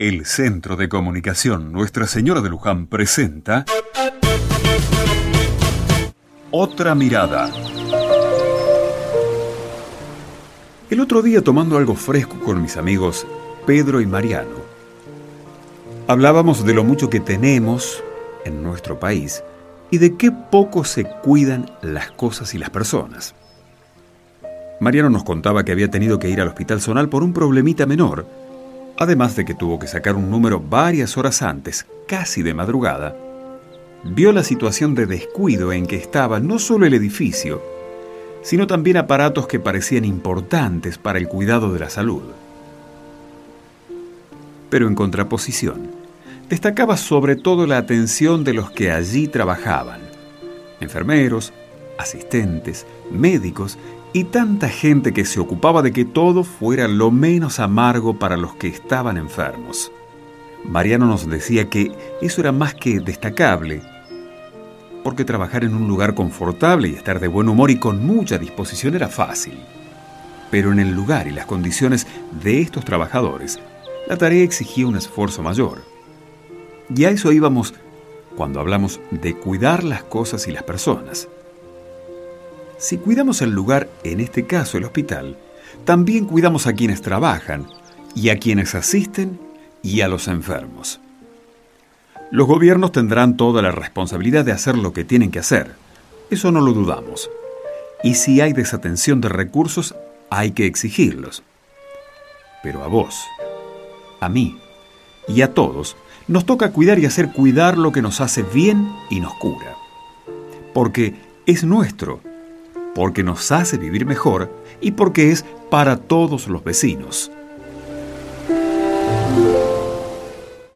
El Centro de Comunicación Nuestra Señora de Luján presenta Otra Mirada. El otro día tomando algo fresco con mis amigos Pedro y Mariano, hablábamos de lo mucho que tenemos en nuestro país y de qué poco se cuidan las cosas y las personas. Mariano nos contaba que había tenido que ir al hospital zonal por un problemita menor, además de que tuvo que sacar un número varias horas antes, casi de madrugada, vio la situación de descuido en que estaba no solo el edificio, sino también aparatos que parecían importantes para el cuidado de la salud. Pero en contraposición, destacaba sobre todo la atención de los que allí trabajaban, enfermeros, asistentes, médicos y tanta gente que se ocupaba de que todo fuera lo menos amargo para los que estaban enfermos. Mariano nos decía que eso era más que destacable, porque trabajar en un lugar confortable y estar de buen humor y con mucha disposición era fácil. Pero en el lugar y las condiciones de estos trabajadores, la tarea exigía un esfuerzo mayor. Y a eso íbamos cuando hablamos de cuidar las cosas y las personas. Si cuidamos el lugar, en este caso el hospital, también cuidamos a quienes trabajan y a quienes asisten y a los enfermos. Los gobiernos tendrán toda la responsabilidad de hacer lo que tienen que hacer, eso no lo dudamos. Y si hay desatención de recursos, hay que exigirlos. Pero a vos, a mí y a todos, nos toca cuidar y hacer cuidar lo que nos hace bien y nos cura. Porque es nuestro porque nos hace vivir mejor y porque es para todos los vecinos.